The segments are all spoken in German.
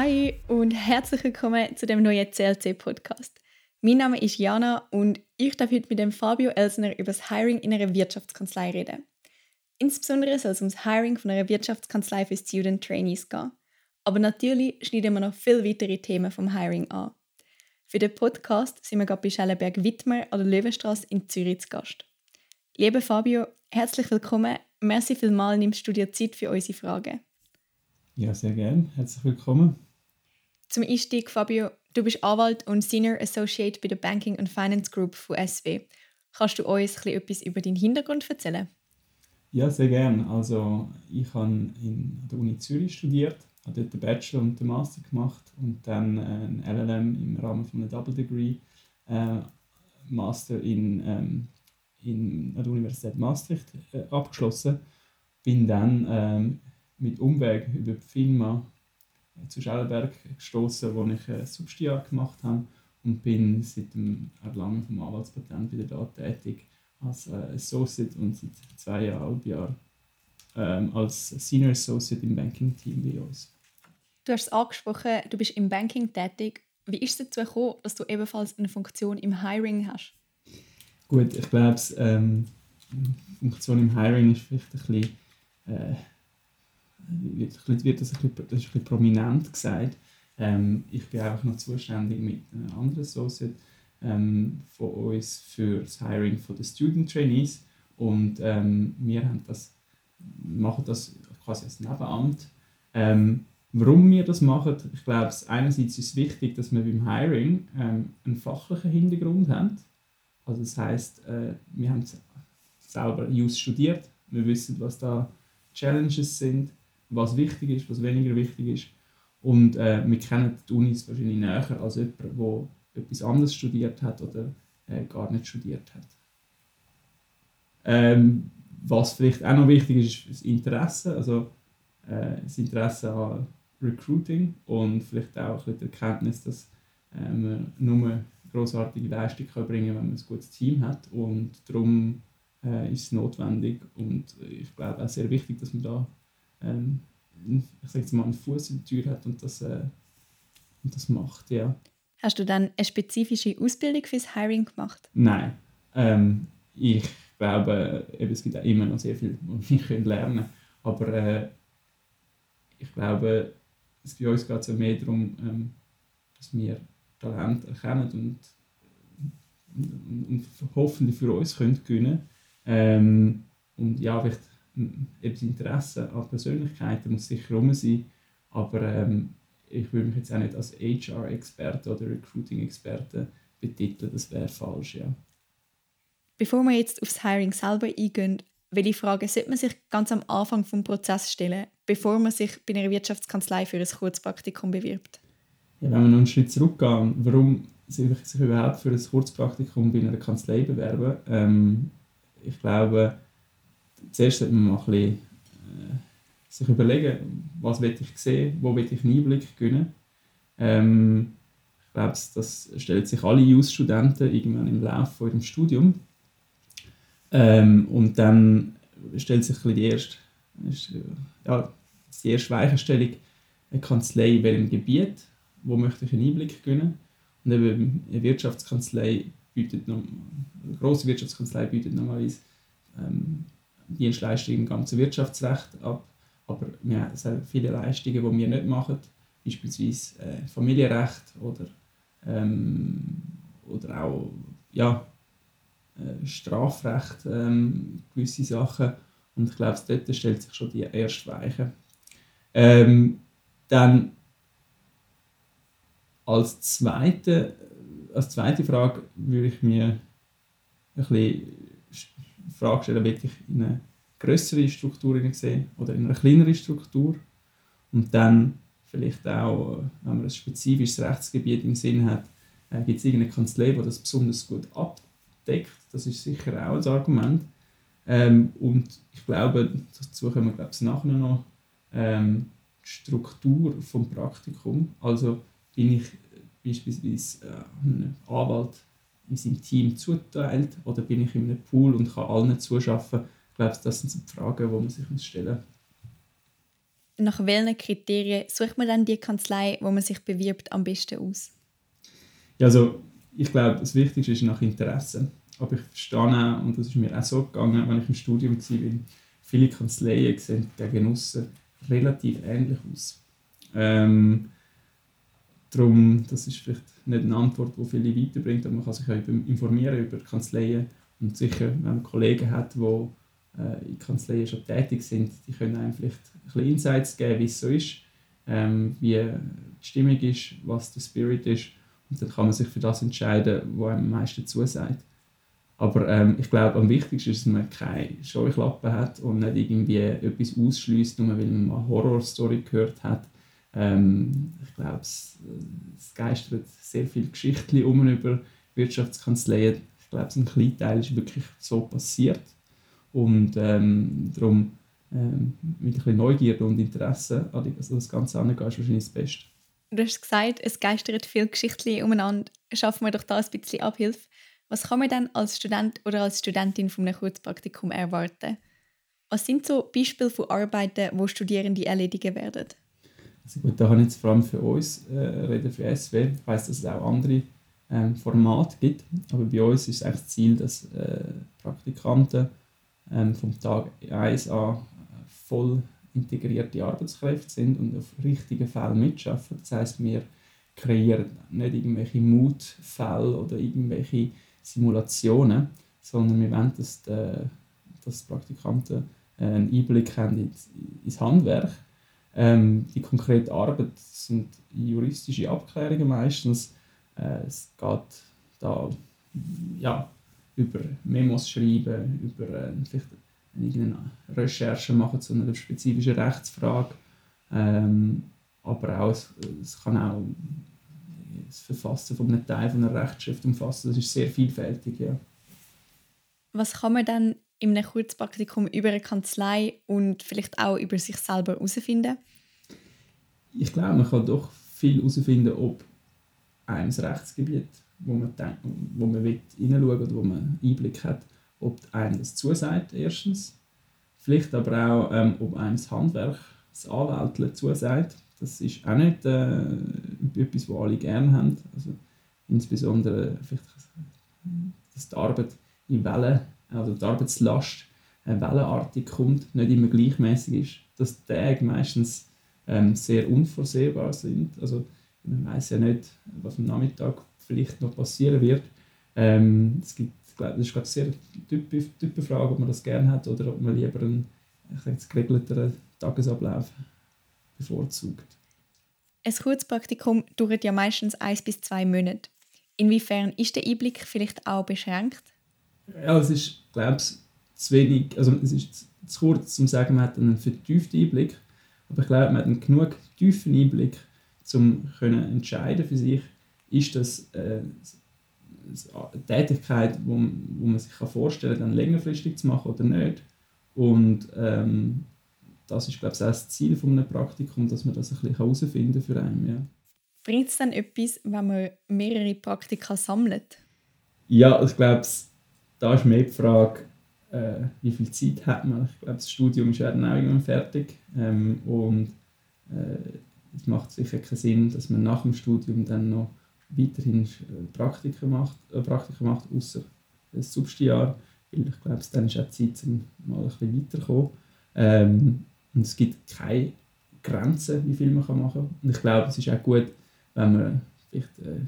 Hi und herzlich willkommen zu dem neuen CLC-Podcast. Mein Name ist Jana und ich darf heute mit dem Fabio Elsner über das Hiring in einer Wirtschaftskanzlei reden. Insbesondere soll es um das Hiring von einer Wirtschaftskanzlei für Student Trainees gehen. Aber natürlich schneiden wir noch viel weitere Themen vom Hiring an. Für den Podcast sind wir gerade bei Schellenberg-Wittmer an der Löwenstraße in Zürich zu Gast. Lieber Fabio, herzlich willkommen. Merci vielmals, nimmst du dir Zeit für unsere Fragen. Ja, sehr gerne. Herzlich willkommen. Zum Einstieg, Fabio, du bist Anwalt und Senior Associate bei der Banking and Finance Group von SW. Kannst du uns etwas über deinen Hintergrund erzählen? Ja, sehr gerne. Also ich habe in der Uni Zürich studiert, habe dort den Bachelor und den Master gemacht und dann ein LLM im Rahmen von einem Double Degree äh, Master in, ähm, in an der Universität Maastricht äh, abgeschlossen. Bin dann ähm, mit Umweg über die Firma äh, zu Schellenberg gestoßen, wo ich ein Substiat gemacht habe und bin seit dem Erlangen vom Anwaltspatent wieder da tätig als äh, Associate und seit zweieinhalb Jahren ähm, als Senior Associate im Banking-Team bei uns. Du hast es angesprochen, du bist im Banking tätig. Wie ist es dazu gekommen, dass du ebenfalls eine Funktion im Hiring hast? Gut, ich glaube, ähm, Funktion im Hiring ist vielleicht ein bisschen äh, wird, wird das, ein bisschen, das ist ein bisschen prominent gesagt. Ähm, ich bin auch noch zuständig mit einem anderen Associate ähm, von uns für das Hiring von den Student Trainees und ähm, wir haben das, machen das quasi als Nebenamt. Ähm, warum wir das machen, ich glaube, einerseits ist es wichtig, dass wir beim Hiring ähm, einen fachlichen Hintergrund haben. Also das heißt, äh, wir haben selber Use studiert, wir wissen, was da Challenges sind was wichtig ist, was weniger wichtig ist. Und äh, wir kennen die Unis wahrscheinlich näher als jemand, der etwas anderes studiert hat oder äh, gar nicht studiert hat. Ähm, was vielleicht auch noch wichtig ist, ist das Interesse. Also äh, das Interesse an Recruiting und vielleicht auch die Erkenntnis, dass äh, man nur großartige Leistung kann bringen kann, wenn man ein gutes Team hat. Und darum äh, ist es notwendig und ich glaube auch sehr wichtig, dass man da ähm, ich jetzt mal, einen Fuß in die Tür hat und das, äh, und das macht, ja. Hast du dann eine spezifische Ausbildung fürs Hiring gemacht? Nein. Ähm, ich glaube, eben, es gibt auch immer noch sehr viel, was wir lernen können. Aber äh, ich glaube, es bei uns geht es ja mehr darum, ähm, dass wir Talent erkennen und, und, und, hoffentlich für uns können gewinnen können. Ähm, und ja, vielleicht das Interesse an Persönlichkeiten muss sicher rum sein, aber ähm, ich würde mich jetzt auch nicht als HR-Experte oder Recruiting-Experte betiteln, das wäre falsch, ja. Bevor wir jetzt aufs Hiring selber eingehen, welche Fragen sollte man sich ganz am Anfang des Prozesses stellen, bevor man sich bei einer Wirtschaftskanzlei für ein Kurzpraktikum bewirbt? Ja, wenn wir noch einen Schritt zurückgehen, warum sich, sich überhaupt für ein Kurzpraktikum bei einer Kanzlei bewerben? Ähm, ich glaube, zuerst sollte man mal ein bisschen, äh, sich überlegen, was will ich sehen, wo will ich einen Einblick gewinnen. Ähm, ich glaube, das stellt sich alle Jus-Studenten irgendwann im Laufe von ihrem Studium. Ähm, und dann stellt sich die erste, ja, die erste Weichenstellung, eine Kanzlei in welchem Gebiet, wo möchte ich einen Einblick gewinnen. Und eben eine Wirtschaftskanzlei bietet noch, eine grosse Wirtschaftskanzlei bietet normalerweise ähm, Dienstleistungen im ganzen Wirtschaftsrecht ab. Aber wir haben sehr viele Leistungen, die wir nicht machen, beispielsweise äh, Familienrecht oder, ähm, oder auch ja, äh, Strafrecht, ähm, gewisse Sachen. Und ich glaube, dort stellt sich schon die erste Weiche. Ähm, dann als zweite, als zweite Frage würde ich mir ein bisschen Frage stellen, will ich in eine größere Struktur sehen oder in eine kleinere Struktur. Und dann vielleicht auch, wenn man ein spezifisches Rechtsgebiet im Sinn hat, äh, gibt es irgendeine Kanzlei, die das besonders gut abdeckt. Das ist sicher auch ein Argument. Ähm, und ich glaube, dazu können wir ich, nachher noch, ähm, die Struktur vom Praktikum. Also bin ich beispielsweise äh, Anwalt in seinem Team zuteilt oder bin ich in einem Pool und kann allen zuschaffen? Ich glaube, das sind so die Fragen, die man sich stellen muss. nach welchen Kriterien sucht man dann die Kanzlei, wo man sich bewirbt, am besten aus? Ja, also ich glaube, das Wichtigste ist nach Interesse. Aber ich verstehe auch, und das ist mir auch so gegangen, wenn ich im Studium war, viele Kanzleien sehen gegen aussen relativ ähnlich aus. Ähm, darum, das ist vielleicht nicht eine Antwort, die viele weiterbringt, aber man kann sich auch informieren über Kanzleien und sicher, wenn man Kollegen hat, die äh, in Kanzleien schon tätig sind, die können einem vielleicht ein bisschen Insights geben, wie es so ist, ähm, wie die Stimmung ist, was der Spirit ist und dann kann man sich für das entscheiden, was einem am meisten zusagt. Aber ähm, ich glaube, am wichtigsten ist, dass man keine Scheuklappen hat und nicht irgendwie etwas ausschließt, nur weil man eine Horrorstory gehört hat. Ähm, ich glaube, es, es geistert sehr viele Geschichten um über Wirtschaftskanzleien. Ich glaube, ein kleiner Teil ist wirklich so passiert. Und ähm, darum ähm, mit ein bisschen Neugierde und Interesse an also das Ganze angehen, ist wahrscheinlich das Beste. Du hast gesagt, es geistert viele Geschichten umeinander. Schaffen wir doch da ein bisschen Abhilfe. Was kann man dann als Student oder als Studentin von einem Kurzpraktikum erwarten? Was sind so Beispiele von Arbeiten, wo Studierende erledigen werden? Also gut, da habe ich jetzt vor allem für uns äh, reden für SW. Ich weiss, dass es auch andere ähm, Formate gibt, aber bei uns ist das Ziel, dass äh, Praktikanten ähm, vom Tag 1 an äh, voll integrierte Arbeitskräfte sind und auf richtigen Fällen mitschaffen. Das heißt, wir kreieren nicht irgendwelche Mutfälle oder irgendwelche Simulationen, sondern wir wollen, dass die, dass die Praktikanten einen Einblick haben ins Handwerk. Ähm, die konkrete Arbeit sind juristische Abklärungen meistens. Äh, es geht da ja, über Memos schreiben, über äh, vielleicht irgendeine Recherche machen zu einer spezifischen Rechtsfrage. Ähm, aber auch, es, es kann auch das Verfassen von einem Teil von einer Rechtsschrift umfassen. Das ist sehr vielfältig, ja. Was kann man dann in einem Kurzpraktikum über eine Kanzlei und vielleicht auch über sich selber herausfinden? Ich glaube, man kann doch viel herausfinden, ob einem das Rechtsgebiet, wo man, denkt, wo man will, hineinschauen oder wo man Einblick hat, ob einem das zusagt, erstens. Vielleicht aber auch, ähm, ob einem das Handwerk, das Anwälteln zusagt. Das ist auch nicht äh, etwas, was alle gerne haben. Also, insbesondere vielleicht, dass die Arbeit in Wellen, also die Arbeitslast äh, wellenartig kommt, nicht immer gleichmäßig ist. Dass die Tage meistens ähm, sehr unvorsehbar sind. Also, man weiß ja nicht, was am Nachmittag vielleicht noch passieren wird. Ähm, es gibt, das ist glaube sehr typische Typenfrage, ob man das gerne hat oder ob man lieber einen geregelteren Tagesablauf bevorzugt. Ein Kurzpraktikum dauert ja meistens eins bis zwei Monate. Inwiefern ist der Einblick vielleicht auch beschränkt? Ja, es ist, glaube ich, zu wenig, also es ist zu kurz, um zu sagen, man hat einen vertieften Einblick, aber ich glaube, man hat einen genug tiefen Einblick, um können entscheiden für sich, ist das äh, eine Tätigkeit, wo, wo man sich vorstellen kann, dann längerfristig zu machen oder nicht. Und ähm, das ist, glaube ich, auch das Ziel von einem Praktikum, dass man das ein bisschen herausfinden für einen. Ja. Bringt es dann etwas, wenn man mehrere Praktika sammelt? Ja, ich glaube, da ist mehr die Frage, äh, wie viel Zeit hat man. Ich glaube, das Studium ist ja dann auch irgendwann fertig. Ähm, und äh, es macht sicher keinen Sinn, dass man nach dem Studium dann noch weiterhin äh, Praktika macht, äh, Praktika macht außer das Substijahr. Weil ich glaube, dann ist auch Zeit, um mal ein bisschen weiterzukommen. Ähm, und es gibt keine Grenzen, wie viel man machen kann. Und ich glaube, es ist auch gut, wenn man vielleicht äh,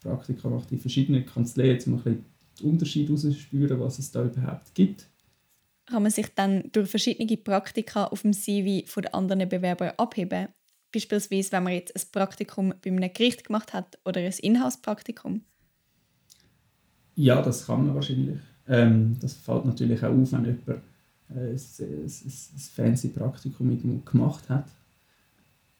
Praktika macht in verschiedenen Kanzleien, um ein bisschen Unterschied herauszuspüren, was es da überhaupt gibt. Kann man sich dann durch verschiedene Praktika auf dem CV von den anderen Bewerbern abheben? Beispielsweise, wenn man jetzt ein Praktikum bei einem Gericht gemacht hat oder ein Inhouse-Praktikum? Ja, das kann man wahrscheinlich. Ähm, das fällt natürlich auch auf, wenn jemand ein, ein, ein fancy Praktikum gemacht hat.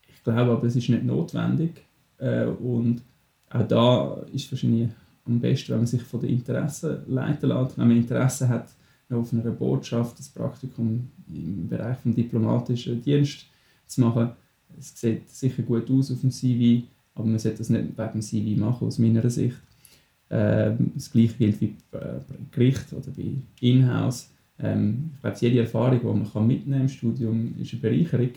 Ich glaube aber, es ist nicht notwendig. Äh, und auch da ist wahrscheinlich am besten, wenn man sich von den Interessen leiten lässt. Wenn man Interesse hat, auf einer Botschaft das Praktikum im Bereich des diplomatischen Dienst zu machen. Es sieht sicher gut aus auf dem CV, aber man sollte das nicht wegen dem CV machen, aus meiner Sicht. Ähm, das gleiche gilt wie bei Gericht oder bei Inhouse. Ähm, ich glaube, jede Erfahrung, die man mitnehmen kann im Studium, ist eine Bereicherung.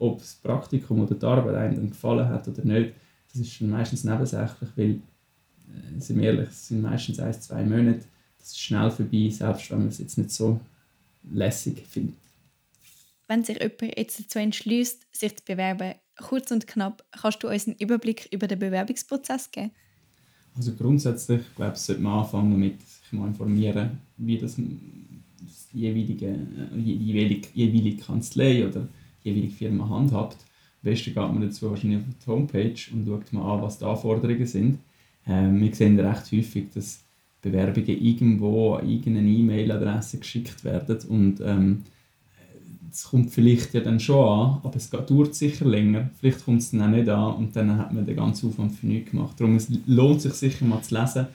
ob das Praktikum oder die Arbeit einem gefallen hat oder nicht, das ist meistens nebensächlich, weil, äh, sind wir ehrlich, es sind meistens ein, zwei Monate, das ist schnell vorbei, selbst wenn man es jetzt nicht so lässig findet. Wenn sich jemand jetzt dazu entschließt, sich zu bewerben, kurz und knapp, kannst du uns einen Überblick über den Bewerbungsprozess geben? Also grundsätzlich, glaube ich, sollte man anfangen damit, sich mal informieren, wie das, das jeweilige, äh, jeweilige, jeweilige Kanzlei oder jeweilige Firma handhabt. Am besten geht man dazu wahrscheinlich auf die Homepage und schaut mal an, was die Anforderungen sind. Ähm, wir sehen recht häufig, dass Bewerbungen irgendwo an irgendeine E-Mail-Adresse geschickt werden und ähm, es kommt vielleicht ja dann schon an, aber es dauert sicher länger. Vielleicht kommt es dann auch nicht an und dann hat man den ganzen Aufwand für nichts gemacht. Darum es lohnt sich sicher mal zu lesen,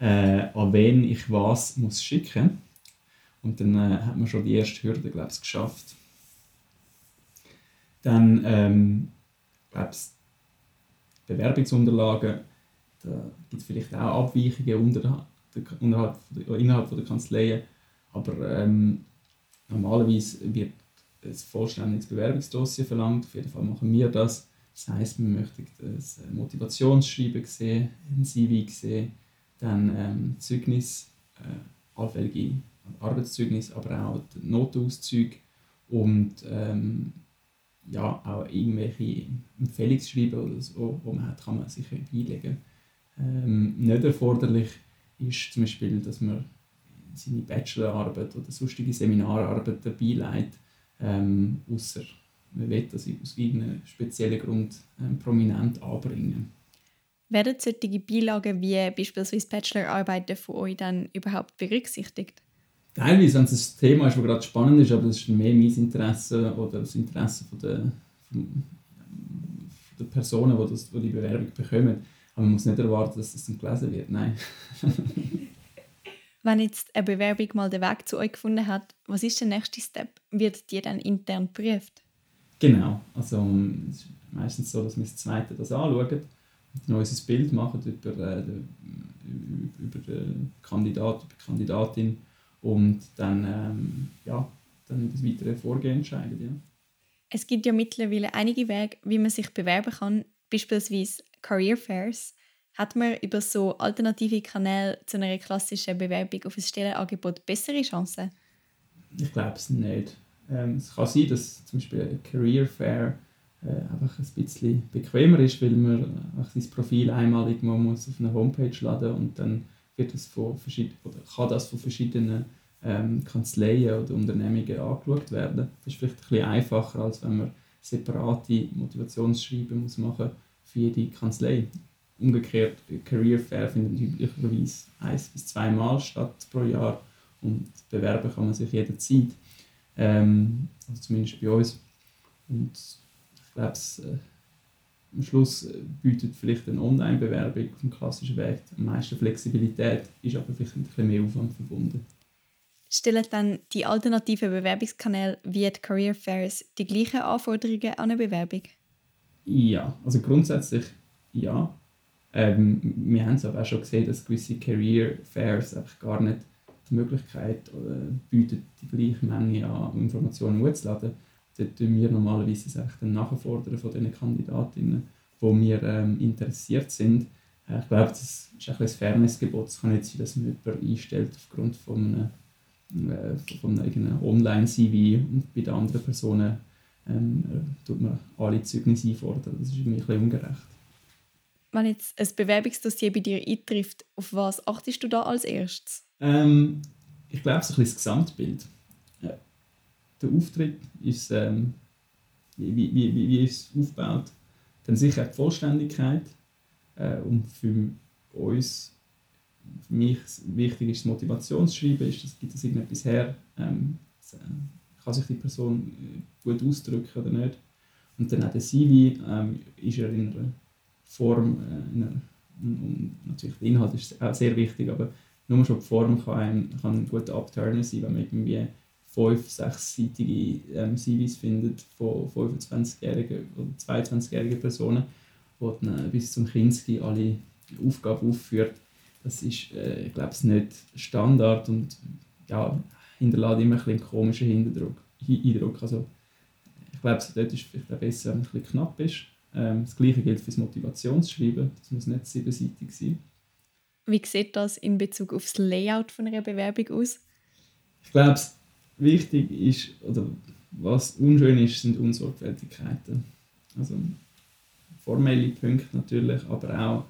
äh, an wen ich was muss schicken Und dann äh, hat man schon die erste Hürde, glaube ich, geschafft. Dann, ähm, glaube ich, Bewerbungsunterlagen, da gibt es vielleicht auch Abweichungen unterhalb, unterhalb, innerhalb der Kanzleien, aber ähm, normalerweise wird ein vollständiges Bewerbungsdossier verlangt. Auf jeden Fall machen wir das. Das heißt, wir möchten das Motivationsschreiben sehen, ein CV sehen, dann ähm, Zeugnis, äh, allfällige Arbeitszeugnis, aber auch Notenauszüge und ähm, ja, auch irgendwelche Empfehlungsschreiben oder so, wo man hat, kann man sich einlegen. Ähm, nicht erforderlich ist zum Beispiel, dass man seine Bachelorarbeit oder sonstige Seminararbeit dabei leitet, ähm, außer man will das aus irgendeinem speziellen Grund ähm, prominent anbringen. Werden solche Beilagen wie beispielsweise Bachelorarbeiten von euch dann überhaupt berücksichtigt? Teilweise, wenn es ein Thema ist, das gerade spannend ist, aber das ist mehr mein Interesse oder das Interesse von der, von der Personen, die, das, die die Bewerbung bekommen. Aber man muss nicht erwarten, dass das dann gelesen wird, nein. Wenn jetzt eine Bewerbung mal den Weg zu euch gefunden hat, was ist der nächste Step? Wird die dann intern geprüft? Genau, also es ist meistens so, dass wir das Zweite das anschauen und ein neues Bild machen über, äh, über den Kandidat, über die Kandidatin und dann, ähm, ja, dann das weitere Vorgehen entscheiden. Ja. Es gibt ja mittlerweile einige Wege, wie man sich bewerben kann, beispielsweise Career Fairs hat man über so alternative Kanäle zu einer klassischen Bewerbung auf ein Stellenangebot bessere Chancen? Ich glaube es nicht. Ähm, es kann sein, dass zum Beispiel ein Career Fair äh, einfach ein bisschen bequemer ist, weil man einfach sein Profil einmal irgendwo muss auf eine Homepage laden und dann wird das von oder kann das von verschiedenen ähm, Kanzleien oder Unternehmungen angeschaut werden. Das ist vielleicht ein bisschen einfacher, als wenn man separate Motivationsschreiben muss machen für jede Kanzlei umgekehrt, Career Fair findet üblicherweise eins bis zweimal statt pro Jahr und bewerben kann man sich jederzeit. Ähm, also zumindest bei uns. Und ich glaube, äh, am Schluss äh, bietet vielleicht eine Online-Bewerbung auf dem klassischen Weg am meisten Flexibilität, ist aber vielleicht ein bisschen mehr Aufwand verbunden. Stellen dann die alternativen Bewerbungskanäle wie die Career Fairs die gleichen Anforderungen an eine Bewerbung? Ja, also grundsätzlich ja. Ähm, wir haben es aber auch schon gesehen, dass gewisse Career Fairs einfach gar nicht die Möglichkeit äh, bieten, die gleiche Menge an Informationen hochzuladen. Dort tun wir normalerweise dann nachfordern von den Kandidatinnen, wo wir ähm, interessiert sind. Äh, ich glaube, das ist ein, ein Fairnessgebot. Es kann nicht sein, dass man jemanden einstellt aufgrund von einem, äh, von einem Online-CV und bei den anderen Personen ähm, äh, tut man alle Zeugnisse einfordern. Das ist irgendwie ein bisschen ungerecht wenn jetzt ein Bewerbungsdossier bei dir eintrifft, auf was achtest du da als erstes? Ähm, ich glaube, so ein bisschen das Gesamtbild. Ja. Der Auftritt ist, ähm, wie, wie, wie, wie ist es aufgebaut? Dann sicher die Vollständigkeit. Äh, und für uns, für mich wichtig ist das Motivationsschreiben, ist, das, gibt es irgendetwas her, ähm, kann sich die Person äh, gut ausdrücken oder nicht. Und dann auch der CV, ähm, ist er in einer Form, äh, und natürlich der Inhalt ist auch sehr wichtig, aber nur schon die Form kann ein, kann ein guter Upturner sein, wenn man irgendwie fünf, sechsseitige ähm, CVs findet von 25-jährigen oder 22-jährigen Personen, die dann äh, bis zum Kinski alle Aufgaben aufführt. Das ist, äh, ich glaube, nicht Standard und ja, hinterlässt immer ein einen komischen Hinterdruck, Eindruck. Also, ich glaube, dort ist es vielleicht besser, wenn es ein bisschen knapp ist. Ähm, das Gleiche gilt für das Motivationsschreiben. Das muss nicht siebenseitig sein. Wie sieht das in Bezug auf das Layout von einer Bewerbung aus? Ich glaube, wichtig ist, oder was unschön ist, sind Unsorgfältigkeiten. Also formelle Punkte natürlich, aber auch,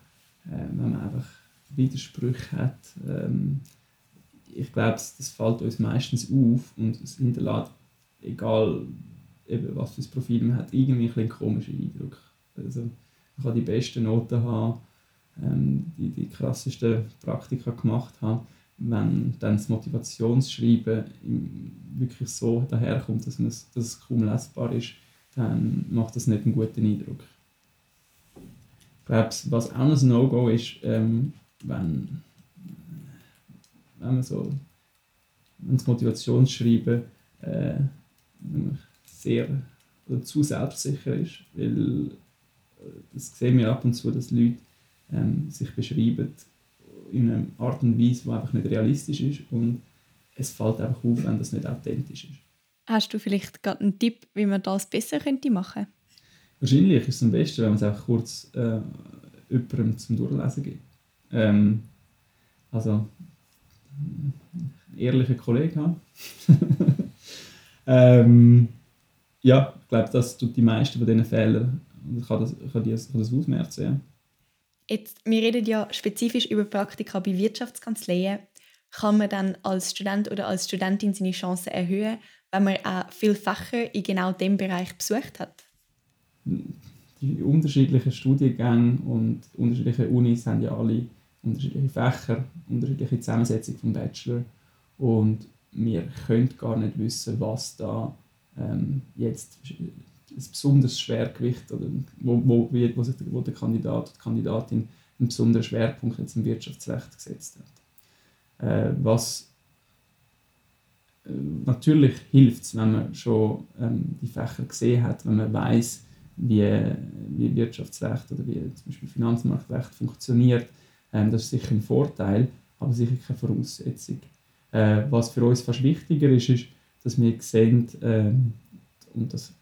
äh, wenn man einfach Widersprüche hat. Ähm, ich glaube, das fällt uns meistens auf und es hinterlässt, egal eben, was für ein Profil man hat, irgendwie ein komischen Eindruck. Also, man kann die besten Noten haben, ähm, die, die krassesten Praktika gemacht haben, wenn dann das Motivationsschreiben wirklich so daherkommt, dass, dass es kaum lesbar ist, dann macht das nicht einen guten Eindruck. Ich glaube, was auch ein No-Go ist, ähm, wenn, wenn man so das Motivationsschreiben äh, sehr oder zu selbstsicher ist, weil äh, das sehen wir ab und zu, dass Leute ähm, sich beschreiben in einer Art und Weise, die einfach nicht realistisch ist und es fällt einfach auf, wenn das nicht authentisch ist. Hast du vielleicht gerade einen Tipp, wie man das besser könnte machen Wahrscheinlich ist es am besten, wenn man es einfach kurz äh, jemandem zum Durchlesen gibt. Ähm, also, ehrlichen Kollegen haben. ähm, ja, ich glaube, das tut die meisten von diesen Fehlern. Ich kann das, kann das, kann das ausmerzen. Ja. Jetzt, wir reden ja spezifisch über Praktika bei Wirtschaftskanzleien. Kann man dann als Student oder als Studentin seine Chancen erhöhen, wenn man auch viele Fächer in genau dem Bereich besucht hat? Die unterschiedlichen Studiengänge und unterschiedliche Unis haben ja alle unterschiedliche Fächer, unterschiedliche Zusammensetzung vom Bachelor und wir können gar nicht wissen, was da ähm, jetzt ein besonderes Schwergewicht oder wo, wo, wo, sich, wo der Kandidat oder die Kandidatin einen besonderen Schwerpunkt jetzt im Wirtschaftsrecht gesetzt hat. Äh, was äh, natürlich hilft wenn man schon ähm, die Fächer gesehen hat, wenn man weiß, wie, wie Wirtschaftsrecht oder wie zum Beispiel Finanzmarktrecht funktioniert. Ähm, das ist sicher ein Vorteil, aber sicher keine Voraussetzung. Äh, was für uns fast wichtiger ist, ist, dass wir sehen, ähm, und das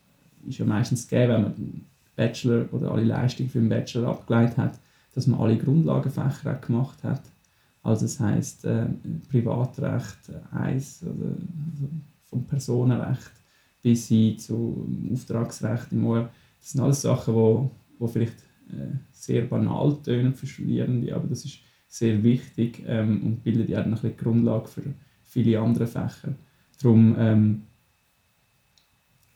ist ja meistens gegeben, wenn man Bachelor oder alle Leistungen für den Bachelor abgeleitet hat, dass man alle Grundlagenfächer auch gemacht hat. Also das heißt äh, Privatrecht 1 oder also vom Personenrecht bis hin zum Auftragsrecht im OR. Das sind alles Sachen, wo, wo vielleicht sehr banal tönen für Studierende, aber das ist sehr wichtig ähm, und bildet ja auch eine Grundlage für viele andere Fächer. Darum ähm,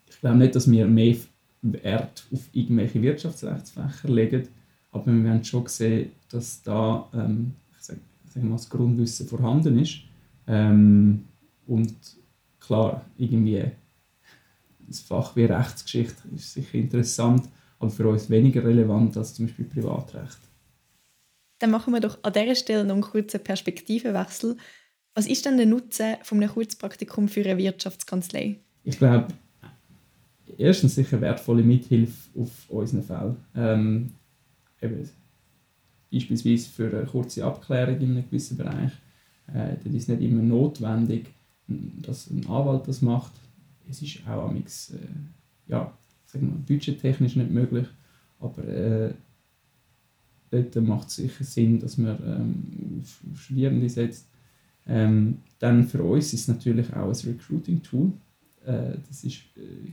ich glaube nicht, dass wir mehr Wert auf irgendwelche Wirtschaftsrechtsfächer legen, aber wir haben schon gesehen, dass da ähm, ich sage, mal, das Grundwissen vorhanden ist. Ähm, und klar, irgendwie das Fach wie Rechtsgeschichte ist sicher interessant, aber für uns weniger relevant als zum Beispiel Privatrecht. Dann machen wir doch an dieser Stelle noch einen kurzen Perspektivenwechsel. Was ist denn der Nutzen von einem Kurzpraktikum für eine Wirtschaftskanzlei? Ich glaube, erstens sicher wertvolle Mithilfe auf unseren Fall. Ähm, eben, beispielsweise für eine kurze Abklärung in einem gewissen Bereich. Äh, das ist nicht immer notwendig, dass ein Anwalt das macht. Es ist auch amix, äh, ja, wir, budgettechnisch nicht möglich, aber äh, dort macht es sicher Sinn, dass man ähm, auf Studierende setzt. Ähm, dann für uns ist es natürlich auch ein Recruiting-Tool. Äh, das ist, äh,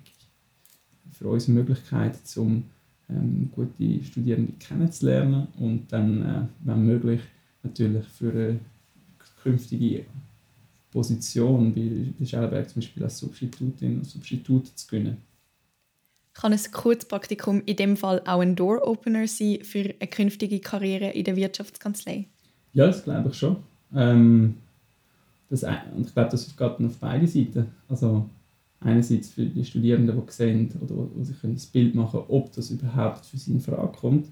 für uns eine Möglichkeit, um ähm, gute Studierende kennenzulernen und dann, äh, wenn möglich, natürlich für eine künftige Position bei, bei Schellenberg zum Beispiel als Substitutin oder Substitut zu gewinnen. Kann ein Kurzpraktikum in dem Fall auch ein Door-Opener sein für eine künftige Karriere in der Wirtschaftskanzlei? Ja, das glaube ich schon. Ähm, das, und ich glaube, das geht auf beide Seiten. Also, einerseits für die Studierenden, die sehen oder die sich ein Bild machen können, ob das überhaupt für sie in Frage kommt.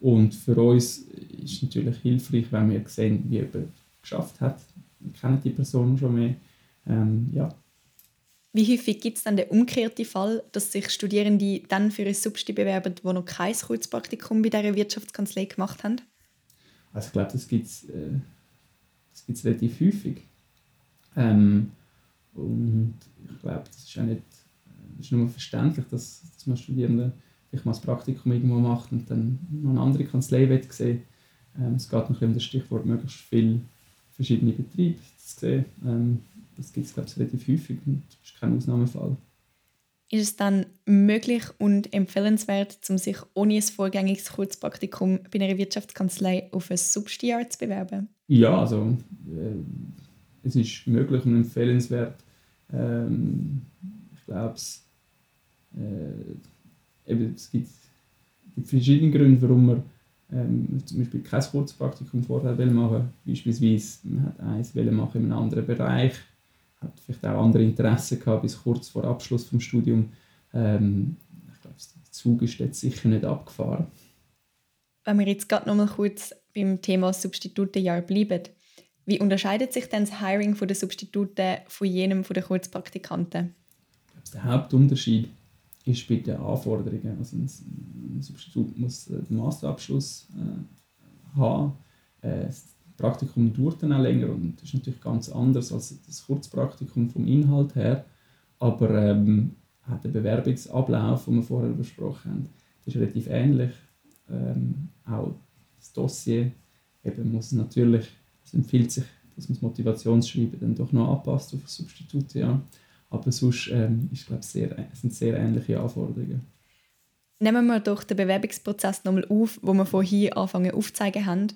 Und für uns ist es natürlich hilfreich, wenn wir sehen, wie jemand geschafft hat. Wir kennen die Person schon mehr. Ähm, ja. Wie häufig gibt es dann den umgekehrten Fall, dass sich Studierende dann für ein Substi bewerben, die noch kein Kurzpraktikum bei dieser Wirtschaftskanzlei gemacht haben? Also ich glaube, das gibt es äh, relativ häufig. Ähm, und ich glaube, das ist auch nicht, es ist nur verständlich, dass, dass man Studierende vielleicht mal das Praktikum irgendwo macht und dann noch eine andere Kanzlei will sehen. Ähm, es geht ein bisschen um das Stichwort möglichst viele verschiedene Betriebe zu sehen. Ähm, das gibt es, glaube ich, relativ häufig und das ist kein Ausnahmefall. Ist es dann möglich und empfehlenswert, um sich ohne ein vorgängiges Kurzpraktikum bei einer Wirtschaftskanzlei auf ein Substiar zu bewerben? Ja, also äh, es ist möglich und empfehlenswert. Ähm, ich glaube, es, äh, eben, es gibt, gibt verschiedene Gründe, warum man ähm, zum Beispiel kein Kurzpraktikum vorher will machen Beispielsweise man hat eins machen in einem anderen Bereich, hat vielleicht auch andere Interessen gehabt bis kurz vor Abschluss des Studiums. Ähm, ich glaube, der Zug ist jetzt sicher nicht abgefahren. Wenn wir jetzt gerade noch mal kurz beim Thema Substitutenjahr bleiben, wie unterscheidet sich denn das Hiring der Substituten von jenem der Kurzpraktikanten? Der Hauptunterschied ist bei den Anforderungen. Also ein Substitut muss den Masterabschluss äh, haben. Äh, das Praktikum dauert dann auch länger und das ist natürlich ganz anders als das Kurzpraktikum vom Inhalt her. Aber ähm, hat der Bewerbungsablauf, den wir vorher besprochen haben, ist relativ ähnlich. Ähm, auch das Dossier eben muss natürlich, es empfiehlt sich, dass man das Motivationsschreiben dann doch noch anpasst auf das Substitut. Ja. Aber sonst ähm, ist, glaub, sehr, sind sehr ähnliche Anforderungen. Nehmen wir doch den Bewerbungsprozess nochmal auf, wo wir vorhin anfangen aufzeigen haben.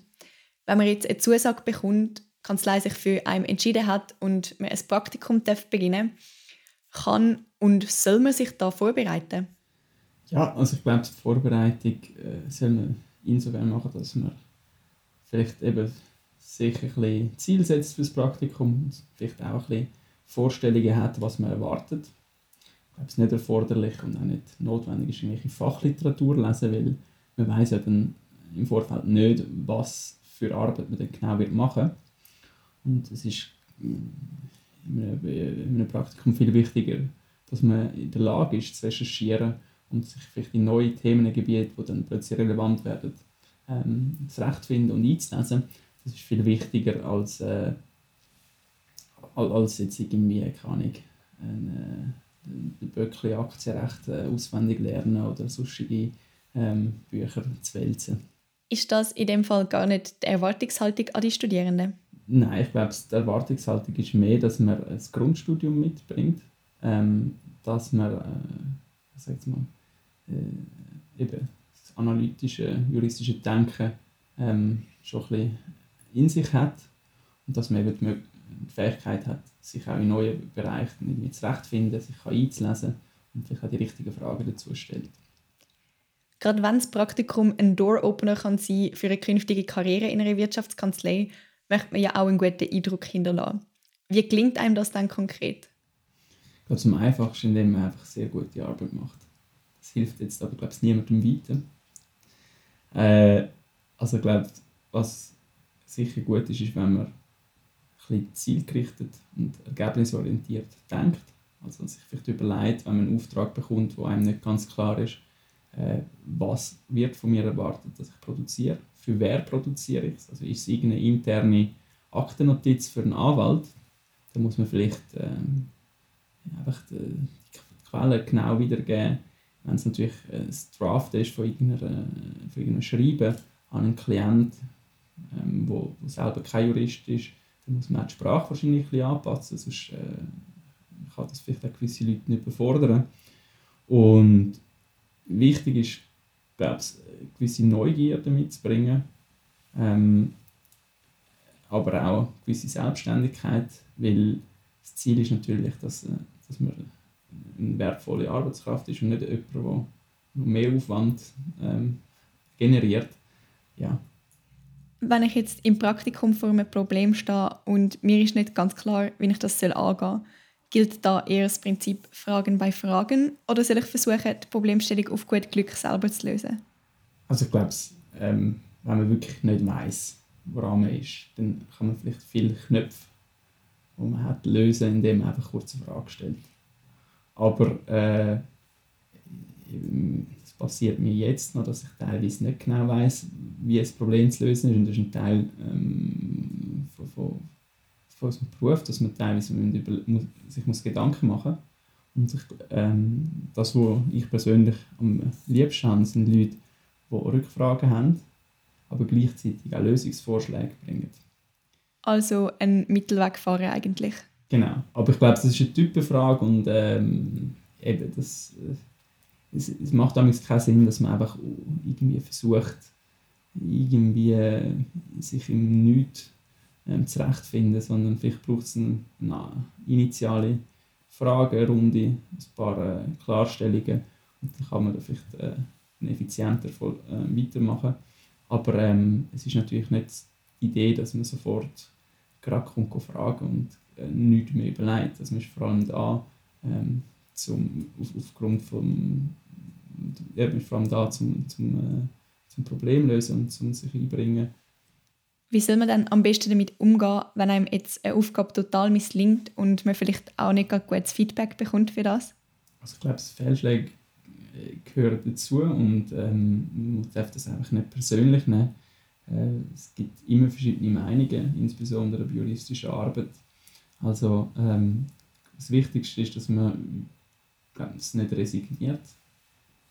Wenn man jetzt eine Zusage bekommt, die Kanzlei sich für einen entschieden hat und man ein Praktikum darf beginnen kann und soll man sich da vorbereiten? Ja, also ich glaube, die Vorbereitung äh, soll man insofern machen, dass man vielleicht eben sich ein bisschen Ziel setzt für das Praktikum, vielleicht auch ein bisschen Vorstellungen hat, was man erwartet. Ich glaube, es ist nicht erforderlich und auch nicht notwendig ist, irgendwelche Fachliteratur lesen, weil man weiß ja dann im Vorfeld nicht, was für Arbeit man dann genau wird machen Und es ist in einem, in einem Praktikum viel wichtiger, dass man in der Lage ist, zu recherchieren und sich vielleicht in neue Themengebiete, die dann plötzlich relevant werden, ähm, zurechtfinden und einzulesen. Das ist viel wichtiger als äh, als jetzt irgendwie, keine Ahnung, ein äh, Böckli Aktienrecht äh, auswendig lernen oder sonstige ähm, Bücher zu wälzen. Ist das in dem Fall gar nicht die Erwartungshaltung an die Studierenden? Nein, ich glaube, die Erwartungshaltung ist mehr, dass man ein Grundstudium mitbringt, ähm, dass man, äh, sag's mal, äh, eben das analytische, juristische Denken ähm, schon ein bisschen in sich hat und dass man eben die Fähigkeit hat, sich auch in neuen Bereichen irgendwie zurechtfinden, sich einzulesen und vielleicht auch die richtigen Fragen dazu stellt. Gerade wenn das Praktikum ein Door-Opener kann sein für eine künftige Karriere in einer Wirtschaftskanzlei, möchte man ja auch einen guten Eindruck hinterlassen. Wie gelingt einem das dann konkret? Glaube, zum einfachsten, indem man einfach sehr gute Arbeit macht. Das hilft jetzt aber, glaube ich, niemandem weiter. Äh, also ich glaube, was sicher gut ist, ist, wenn man bisschen zielgerichtet und ergebnisorientiert denkt. Also sich vielleicht überlegt, wenn man einen Auftrag bekommt, wo einem nicht ganz klar ist, äh, was wird von mir erwartet, dass ich produziere, für wer produziere ich es. Also ist es irgendeine interne Aktennotiz für einen Anwalt, dann muss man vielleicht ähm, einfach die, die Quelle genau wiedergeben. Wenn es natürlich ein Draft ist von irgendeiner, von irgendeinem Schreiben an einen Klient, ähm, selber kein Jurist ist, dann muss man auch die Sprache wahrscheinlich ein bisschen anpassen, sonst äh, kann das vielleicht auch gewisse Leute nicht befordern. Und wichtig ist, glaube ich, eine gewisse Neugierde mitzubringen, ähm, aber auch eine gewisse Selbstständigkeit, weil das Ziel ist natürlich, dass, äh, dass man eine wertvolle Arbeitskraft ist und nicht jemand, der noch mehr Aufwand ähm, generiert. Ja, wenn ich jetzt im Praktikum vor einem Problem stehe und mir ist nicht ganz klar, wie ich das angehen soll, gilt da eher das Prinzip Fragen bei Fragen oder soll ich versuchen, die Problemstellung auf gut Glück selber zu lösen? Also ich glaube, ähm, wenn man wirklich nicht weiß, woran man ist, dann kann man vielleicht viele Knöpfe, die man hat, lösen, indem man einfach kurz eine Frage stellt. Aber äh, passiert mir jetzt noch, dass ich teilweise nicht genau weiß, wie ein Problem zu lösen ist. Und das ist ein Teil ähm, von, unserem Beruf, dass man teilweise über, muss, sich muss Gedanken machen muss. Und sich, ähm, das, was ich persönlich am liebsten habe, sind Leute, die Rückfragen haben, aber gleichzeitig auch Lösungsvorschläge bringen. Also ein Mittelweg fahren eigentlich. Genau, aber ich glaube, das ist eine Typenfrage und ähm, eben, das, äh, es, es macht damals keinen Sinn, dass man einfach irgendwie versucht, irgendwie äh, sich im Nichts ähm, zurechtfinden, sondern vielleicht braucht es eine, eine initiale Fragerunde, ein paar äh, Klarstellungen und dann kann man da vielleicht äh, effizienter voll, äh, weitermachen. Aber ähm, es ist natürlich nicht die Idee, dass man sofort gerade kommt fragen und äh, nichts mehr überlegt. Also man ist vor allem da, ähm, zum, auf, aufgrund vom, ja, vor allem da, zum, zum, äh, zum Problem lösen und zum sich einbringen. Wie soll man dann am besten damit umgehen, wenn einem jetzt eine Aufgabe total misslingt und man vielleicht auch nicht gutes Feedback bekommt für das? Also ich glaube, Fehlschläge äh, gehören dazu und ähm, man darf das einfach nicht persönlich nehmen. Äh, es gibt immer verschiedene Meinungen, insbesondere bei juristischer Arbeit. Also ähm, das Wichtigste ist, dass man es nicht resigniert,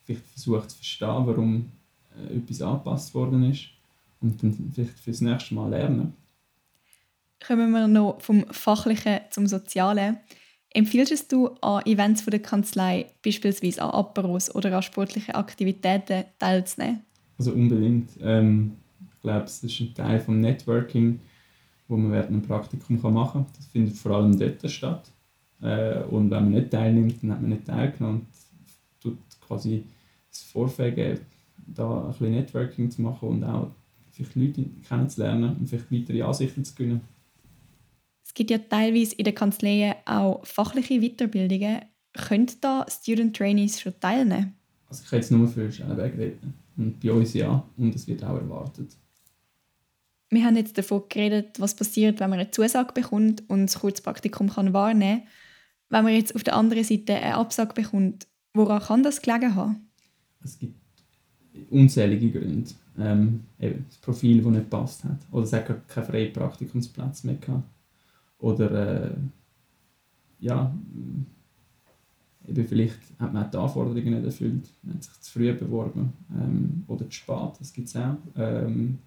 vielleicht versucht zu verstehen, warum äh, etwas angepasst worden ist und dann vielleicht fürs nächste Mal lernen. Kommen wir noch vom Fachlichen zum Sozialen. Empfiehlst du an Events von der Kanzlei, beispielsweise an Aperos oder an sportlichen Aktivitäten teilzunehmen? Also unbedingt. Ähm, ich glaube, das ist ein Teil vom Networking, wo man während einem Praktikum machen kann. Das findet vor allem dort statt. Äh, und wenn man nicht teilnimmt, dann hat man nicht teilgenommen. Und tut quasi das Vorfägen, da ein bisschen Networking zu machen und auch vielleicht Leute kennenzulernen und vielleicht weitere Ansichten zu gewinnen. Es gibt ja teilweise in den Kanzleien auch fachliche Weiterbildungen. Können da Student Trainees schon teilnehmen? Also ich kann jetzt nur für Schnellweg reden. Und bei uns ja. Und es wird auch erwartet. Wir haben jetzt davon geredet, was passiert, wenn man eine Zusage bekommt und das Kurzpraktikum kann wahrnehmen kann. Wenn man jetzt auf der anderen Seite eine Absage bekommt, woran kann das gelegen haben? Es gibt unzählige Gründe. Ähm, das Profil, das nicht passt hat. Oder es hat keinen freien Praktikumsplatz mehr gehabt. Oder äh, ja, eben vielleicht hat man die Anforderungen nicht erfüllt, man hat sich zu früh beworben ähm, oder zu spät, das gibt es auch. Ähm,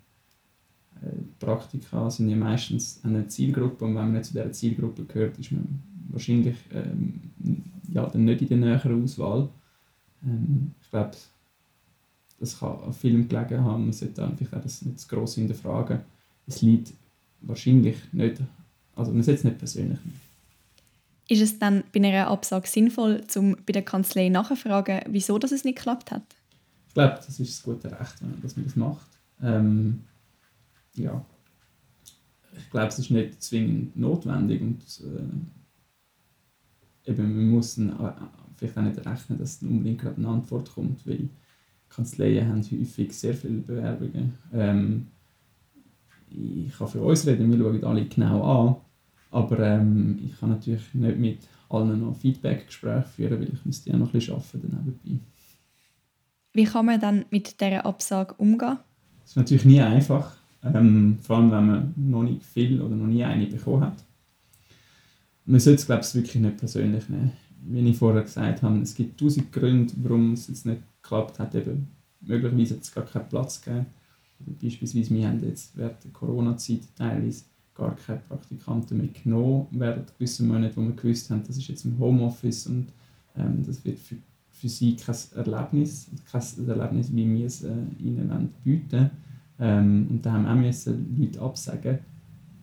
äh, Praktika sind ja meistens eine Zielgruppe und wenn man nicht zu dieser Zielgruppe gehört, ist man wahrscheinlich ähm, ja, dann nicht in der näheren Auswahl. Ähm, ich glaube, das kann an vielen gelegen haben, man sollte auch das nicht zu gross hinterfragen. Es liegt wahrscheinlich nicht, also man sollte es nicht persönlich nehmen. Ist es dann bei einer Absage sinnvoll, um bei der Kanzlei nachzufragen, wieso das es nicht geklappt hat? Ich glaube, das ist das gute Recht, dass man das macht. Ähm, ja, ich glaube, es ist nicht zwingend notwendig und äh, eben, man muss dann vielleicht auch nicht rechnen, dass unbedingt gerade eine Antwort kommt, weil Kanzleien haben häufig sehr viele Bewerbungen. Ähm, ich kann für uns reden, wir schauen alle genau an, aber ähm, ich kann natürlich nicht mit allen noch Feedback-Gespräche führen, weil ich müsste ja noch ein bisschen arbeiten nebenbei. Wie kann man dann mit dieser Absage umgehen? Das ist natürlich nie einfach. Ähm, vor allem, wenn man noch nicht viel oder noch nie eine bekommen hat. Man sollte es, glaube ich, wirklich nicht persönlich nehmen. Wie ich vorher gesagt habe, es gibt tausend Gründe, warum es jetzt nicht geklappt hat. Eben, möglicherweise hat es gar keinen Platz gegeben. Beispielsweise, wir haben jetzt während der Corona-Zeit teilweise gar keine Praktikanten mehr genommen während gewissen Monaten, wo wir gewusst haben, das ist jetzt im Homeoffice und ähm, das wird für, für sie kein Erlebnis, kein Erlebnis, wie wir es äh, ihnen bieten ähm, und da haben wir auch Leute absagen.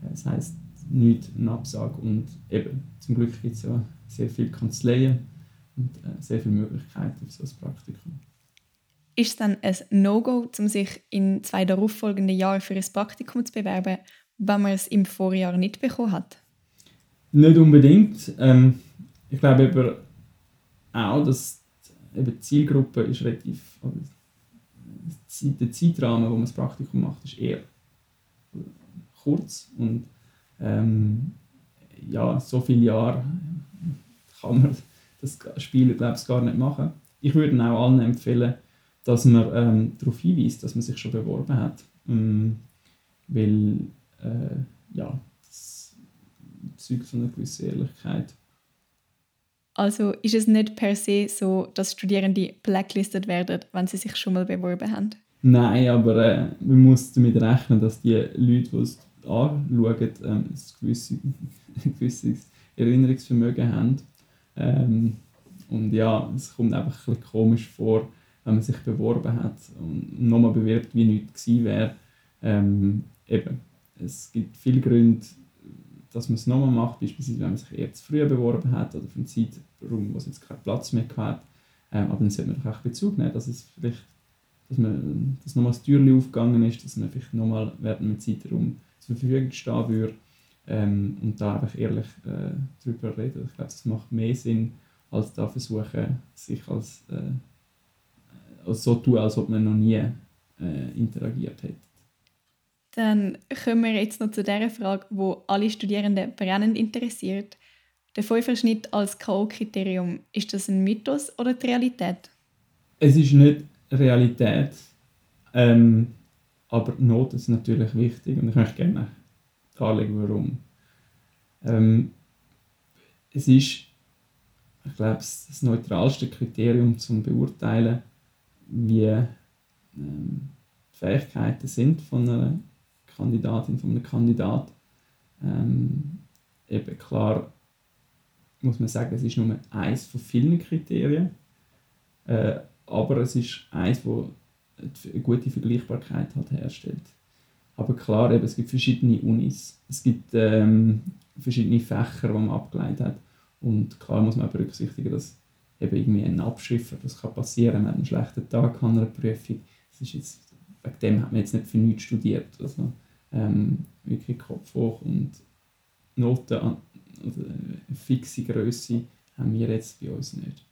Das heisst, nicht eine Absage. Und eben, zum Glück gibt es ja sehr viele Kanzleien und äh, sehr viele Möglichkeiten für so ein Praktikum. Ist es dann ein No-Go, um sich in zwei darauffolgenden Jahren für ein Praktikum zu bewerben, wenn man es im Vorjahr nicht bekommen hat? Nicht unbedingt. Ähm, ich glaube aber auch, dass die Zielgruppe ist relativ, der Zeitrahmen, wo man das Praktikum macht, ist eher kurz und ähm, ja, so viele Jahre kann man das Spiel glaube ich, gar nicht machen. Ich würde auch allen empfehlen, dass man ähm, darauf hinweist, dass man sich schon beworben hat, ähm, weil äh, ja, das zeugt von einer gewissen Ehrlichkeit. Also ist es nicht per se so, dass Studierende blacklisted werden, wenn sie sich schon mal beworben haben? Nein, aber äh, man muss damit rechnen, dass die Leute, die es anschauen, ähm, ein, gewisses, ein gewisses Erinnerungsvermögen haben. Ähm, und ja, es kommt einfach ein komisch vor, wenn man sich beworben hat und nochmal bewirbt, wie nichts gewesen wäre. Ähm, eben, es gibt viele Gründe, dass man es nochmal macht, beispielsweise wenn man sich eher zu früh beworben hat oder für einen Zeitraum, wo es jetzt keinen Platz mehr hat. Ähm, aber dann sollte man doch auch Bezug nehmen, dass es vielleicht dass, man, dass nochmal das Türchen aufgegangen ist, dass man vielleicht nochmal während einem Zeitraum zur Verfügung stehen würde ähm, und da einfach ehrlich äh, darüber reden. Ich glaube, das macht mehr Sinn, als da versuchen, sich als, äh, als so tun, als ob man noch nie äh, interagiert hätte. Dann kommen wir jetzt noch zu der Frage, wo alle Studierenden brennend interessiert. Der Fünferschnitt als K.O.-Kriterium, ist das ein Mythos oder die Realität? Es ist nicht Realität, ähm, aber Noten sind natürlich wichtig und ich möchte gerne darlegen, warum. Ähm, es ist, ich glaube, das neutralste Kriterium zum Beurteilen, wie ähm, die Fähigkeiten sind von einer Kandidatin, von einem Kandidat. Ähm, eben klar muss man sagen, es ist nur eines von vielen Kriterien, äh, aber es ist eines, das eine gute Vergleichbarkeit halt herstellt. Aber klar, eben, es gibt verschiedene Unis, es gibt ähm, verschiedene Fächer, die man abgeleitet hat und klar muss man auch berücksichtigen, dass eben irgendwie ein Abschiffer, das kann passieren, man hat einen schlechten Tag an einer Prüfung, das ist jetzt, wegen dem hat man jetzt nicht für nichts studiert. Also, ähm, wirklich Kopf hoch und Noten, also eine fixe Größe haben wir jetzt bei uns nicht.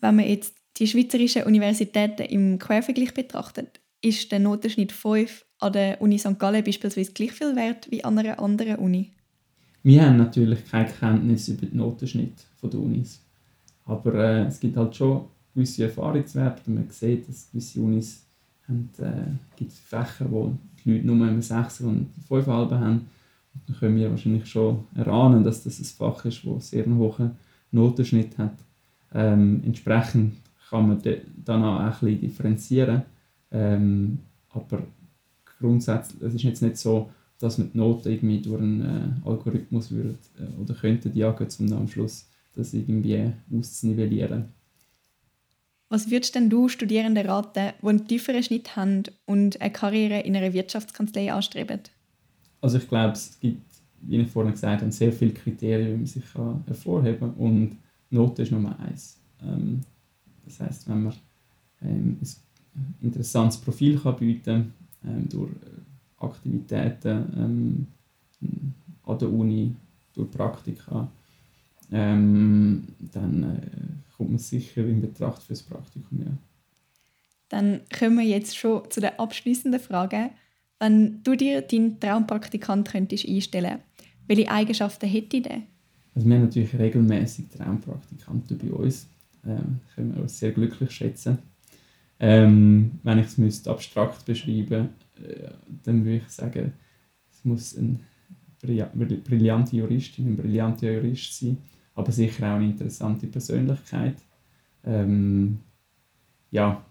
Wenn man jetzt die schweizerischen Universitäten im Quervergleich betrachtet, ist der Notenschnitt 5 an der Uni St. Gallen beispielsweise gleich viel wert wie an einer anderen Uni? Wir haben natürlich keine Kenntnis über den Notenschnitt der Unis. Aber äh, es gibt halt schon gewisse Erfahrungswerte. Man sieht, dass gewisse Unis haben, äh, gibt Fächer, wo die Leute nur einen 6 und 5 haben. Und dann können wir wahrscheinlich schon erahnen, dass das ein Fach ist, das sehr einen hohen Notenschnitt hat. Ähm, entsprechend kann man dann auch ein bisschen differenzieren. Ähm, aber grundsätzlich, es ist jetzt nicht so, dass man die Noten irgendwie durch einen äh, Algorithmus würde, äh, oder könnte jagen, um dann am Schluss das irgendwie auszunivellieren. Was würdest denn du Studierenden raten, die einen tieferen Schnitt haben und eine Karriere in einer Wirtschaftskanzlei anstreben? Also ich glaube, es gibt, wie ich vorhin gesagt habe, sehr viele Kriterien, wie man sich hervorheben kann. Und Note ist Nummer eins. Ähm, das heißt, wenn man ähm, ein interessantes Profil kann bieten kann, ähm, durch äh, Aktivitäten ähm, an der Uni, durch Praktika, ähm, dann äh, kommt man sicher in Betracht für das Praktikum. Ja. Dann kommen wir jetzt schon zu der abschließenden Frage. Wenn du dir deinen Traumpraktikant könntest einstellen welche Eigenschaften hätte der? Also wir haben natürlich regelmäßig Traumpraktikanten bei uns. Ähm, können wir uns sehr glücklich schätzen. Ähm, wenn ich es abstrakt beschreiben müsste, äh, dann würde ich sagen, es muss eine brillante Juristin, ein brillanter Jurist sein, aber sicher auch eine interessante Persönlichkeit. Ähm, ja.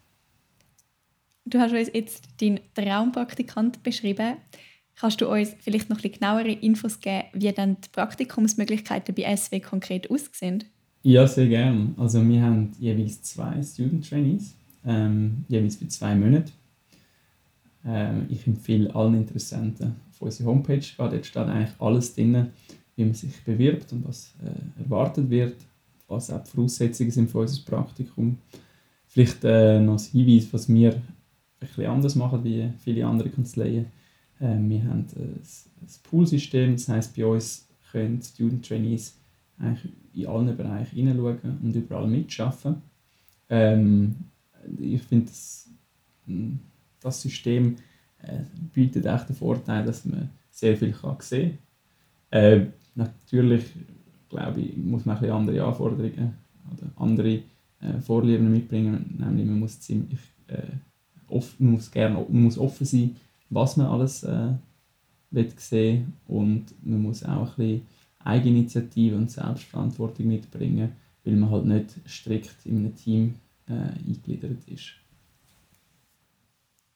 Du hast uns jetzt deinen Traumpraktikant beschrieben. Kannst du uns vielleicht noch ein bisschen genauere Infos geben, wie dann die Praktikumsmöglichkeiten bei SW konkret aussehen? Ja, sehr gerne. Also wir haben jeweils zwei Student Trainees, ähm, jeweils für zwei Monate. Ähm, ich empfehle allen Interessenten auf unsere Homepage gehen. Dort steht eigentlich alles drin, wie man sich bewirbt und was äh, erwartet wird, was auch die Voraussetzungen sind für unser Praktikum. Vielleicht äh, noch ein Hinweis, was wir bisschen anders machen wie viele andere Kanzleien. Äh, wir haben ein, ein Poolsystem, das heißt bei uns können Student Trainees eigentlich in allen Bereichen hineinschauen und überall mitschaffen. Ähm, ich finde, das, das System äh, bietet echt den Vorteil, dass man sehr viel kann sehen kann. Äh, natürlich glaube ich, muss man ein andere Anforderungen oder andere äh, Vorlieben mitbringen. Nämlich man muss ziemlich äh, offen, man muss gerne, man muss offen sein, was man alles äh, will sehen und man muss auch ein bisschen Eigeninitiative und Selbstverantwortung mitbringen, weil man halt nicht strikt in einem Team äh, eingegliedert ist.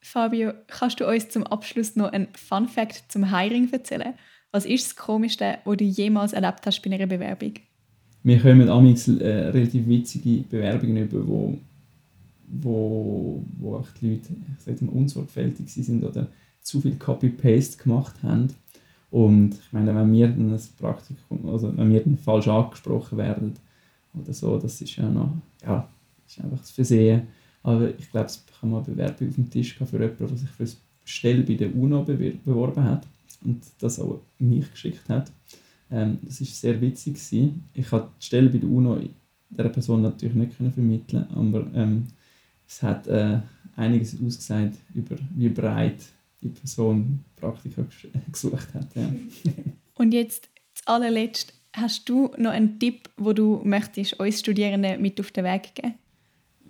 Fabio, kannst du uns zum Abschluss noch einen Fun Fact zum Hiring erzählen? Was ist das Komischste, was du jemals erlebt hast bei einer Bewerbung? Wir kommen amigs äh, relativ witzige Bewerbungen über, wo, wo, wo die Leute ich mal, unsorgfältig sind oder zu viel Copy-Paste gemacht haben. Und ich meine, wenn wir dann das Praktikum, also wenn wir dann falsch angesprochen werden oder so, das ist ja noch, ja, ist einfach das Versehen. Aber ich glaube, es kann mal eine Bewerbung auf dem Tisch für jemanden, der sich für eine Stelle bei der UNO beworben hat und das auch mich geschickt hat. Ähm, das war sehr witzig. Gewesen. Ich konnte die Stelle bei der UNO dieser Person natürlich nicht können vermitteln aber ähm, es hat äh, einiges ausgesagt über wie breit die Person Praktika gesucht hat. Ja. Und jetzt, zu allerletzt, hast du noch einen Tipp, wo du möchtest uns Studierenden mit auf den Weg geben?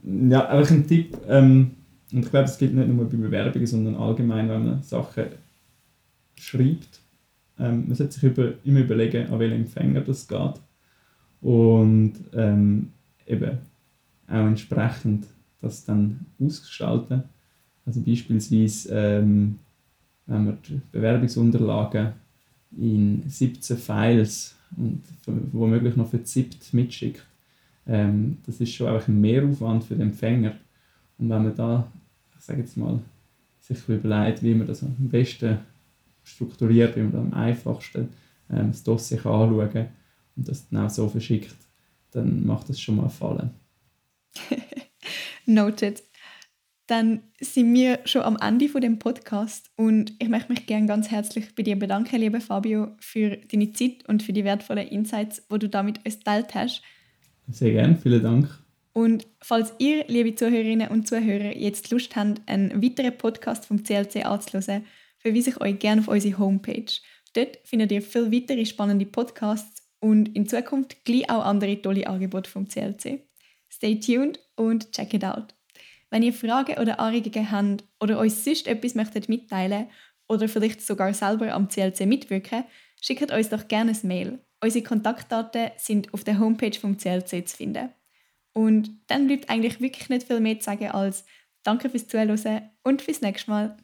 Ja, einfach ein Tipp. Ähm, und ich glaube, es gilt nicht nur bei Bewerbungen, sondern allgemein, wenn man Sachen schreibt. Ähm, man sollte sich über, immer überlegen, an welchen Empfänger das geht. Und ähm, eben auch entsprechend das dann ausgestalten. Also beispielsweise, ähm, wenn man die Bewerbungsunterlagen in 17 Files und womöglich noch für ZIPT mitschickt, ähm, das ist schon einfach ein Mehraufwand für den Empfänger. Und wenn man da, ich sage jetzt mal, sich überlegt, wie man das am besten strukturiert, wie man am einfachsten ähm, das Dossier anschauen kann und das dann auch so verschickt, dann macht das schon mal Fallen. Noted. Dann sind wir schon am Ende von dem Podcast und ich möchte mich gerne ganz herzlich bei dir bedanken, lieber Fabio, für deine Zeit und für die wertvollen Insights, wo du damit uns teilt hast. Sehr gerne, vielen Dank. Und falls ihr, liebe Zuhörerinnen und Zuhörer, jetzt Lust habt, einen weiteren Podcast vom CLC anzuhören, verweise ich euch gerne auf unsere Homepage. Dort findet ihr viel weitere spannende Podcasts und in Zukunft gleich auch andere tolle Angebote vom CLC. Stay tuned und check it out. Wenn ihr Fragen oder Anregungen habt oder euch sonst etwas möchtet mitteilen oder vielleicht sogar selber am CLC mitwirken, schickt uns doch gerne ein Mail. Unsere Kontaktdaten sind auf der Homepage vom CLC zu finden. Und dann bleibt eigentlich wirklich nicht viel mehr zu sagen als Danke fürs Zuhören und bis nächstes Mal.